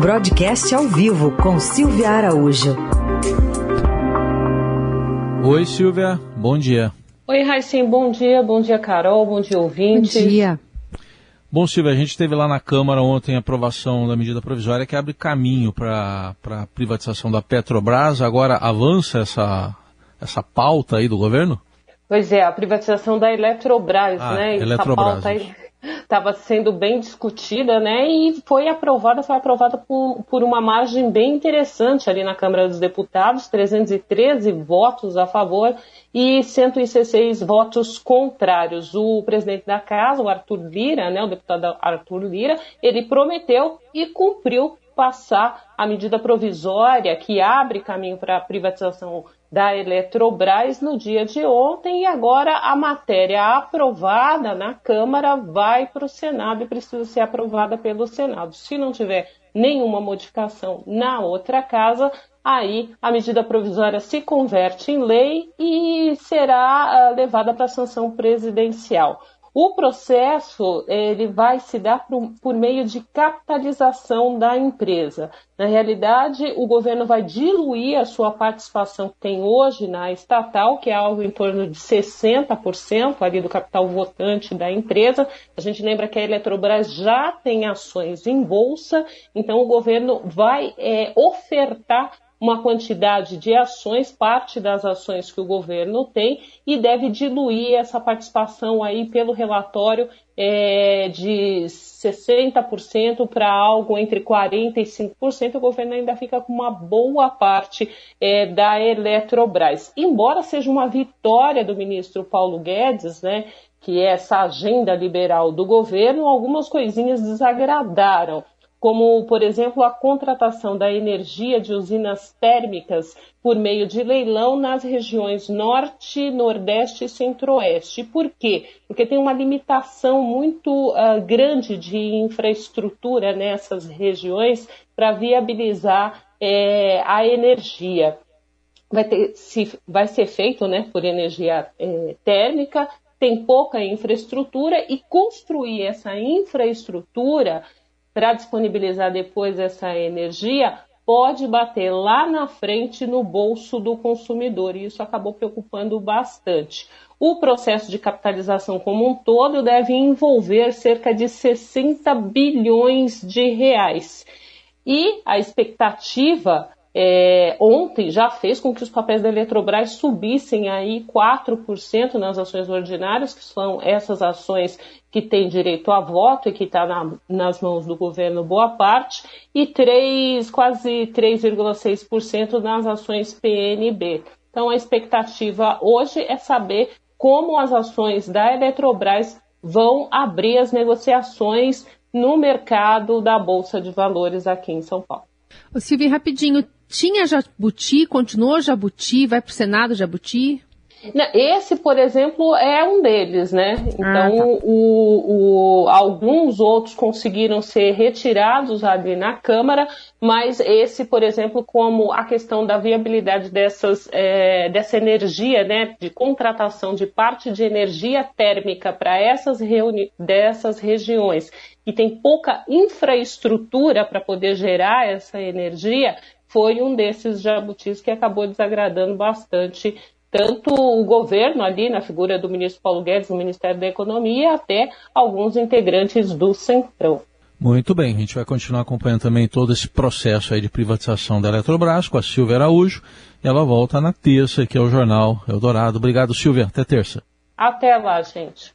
Broadcast ao vivo com Silvia Araújo. Oi, Silvia. Bom dia. Oi, Raicim. Bom dia. Bom dia, Carol. Bom dia, ouvintes. Bom dia. Bom, Silvia, a gente teve lá na Câmara ontem a aprovação da medida provisória que abre caminho para a privatização da Petrobras. Agora avança essa, essa pauta aí do governo? Pois é, a privatização da Eletrobras, ah, né? Eletrobras. Essa pauta aí estava sendo bem discutida, né? E foi aprovada, foi aprovada por, por uma margem bem interessante ali na Câmara dos Deputados, 313 votos a favor e 116 votos contrários. O presidente da casa, o Arthur Lira, né, o deputado Arthur Lira, ele prometeu e cumpriu passar a medida provisória que abre caminho para a privatização da Eletrobras no dia de ontem e agora a matéria aprovada na Câmara vai para o Senado e precisa ser aprovada pelo Senado. Se não tiver nenhuma modificação na outra casa, aí a medida provisória se converte em lei e será uh, levada para a sanção presidencial. O processo ele vai se dar por, por, meio de capitalização da empresa. Na realidade, o governo vai diluir a sua participação que tem hoje na estatal, que é algo em torno de 60% ali do capital votante da empresa. A gente lembra que a Eletrobras já tem ações em bolsa, então o governo vai é, ofertar uma quantidade de ações, parte das ações que o governo tem, e deve diluir essa participação aí pelo relatório é, de 60% para algo entre 40% e 5%. O governo ainda fica com uma boa parte é, da Eletrobras. Embora seja uma vitória do ministro Paulo Guedes, né? Que é essa agenda liberal do governo, algumas coisinhas desagradaram como, por exemplo, a contratação da energia de usinas térmicas por meio de leilão nas regiões Norte, Nordeste e Centro-Oeste. Por quê? Porque tem uma limitação muito uh, grande de infraestrutura nessas regiões para viabilizar é, a energia. Vai, ter, se, vai ser feito né, por energia é, térmica, tem pouca infraestrutura e construir essa infraestrutura para disponibilizar depois essa energia pode bater lá na frente no bolso do consumidor, e isso acabou preocupando bastante. O processo de capitalização como um todo deve envolver cerca de 60 bilhões de reais. E a expectativa é, ontem já fez com que os papéis da Eletrobras subissem aí 4% nas ações ordinárias, que são essas ações que têm direito a voto e que está na, nas mãos do governo boa parte, e 3, quase 3,6% nas ações PNB. Então a expectativa hoje é saber como as ações da Eletrobras vão abrir as negociações no mercado da Bolsa de Valores aqui em São Paulo. Ô, Silvia, rapidinho, tinha Jabuti, continuou Jabuti, vai para o Senado Jabuti? Esse, por exemplo, é um deles, né? Então, ah, tá. o, o, alguns outros conseguiram ser retirados ali na Câmara, mas esse, por exemplo, como a questão da viabilidade dessas, é, dessa energia, né, de contratação de parte de energia térmica para essas, dessas regiões que tem pouca infraestrutura para poder gerar essa energia, foi um desses jabutis que acabou desagradando bastante tanto o governo ali, na figura do ministro Paulo Guedes, no Ministério da Economia, até alguns integrantes do Centrão. Muito bem, a gente vai continuar acompanhando também todo esse processo aí de privatização da Eletrobras com a Silvia Araújo. E ela volta na terça, que é o Jornal Eldorado. Obrigado, Silvia. Até terça. Até lá, gente.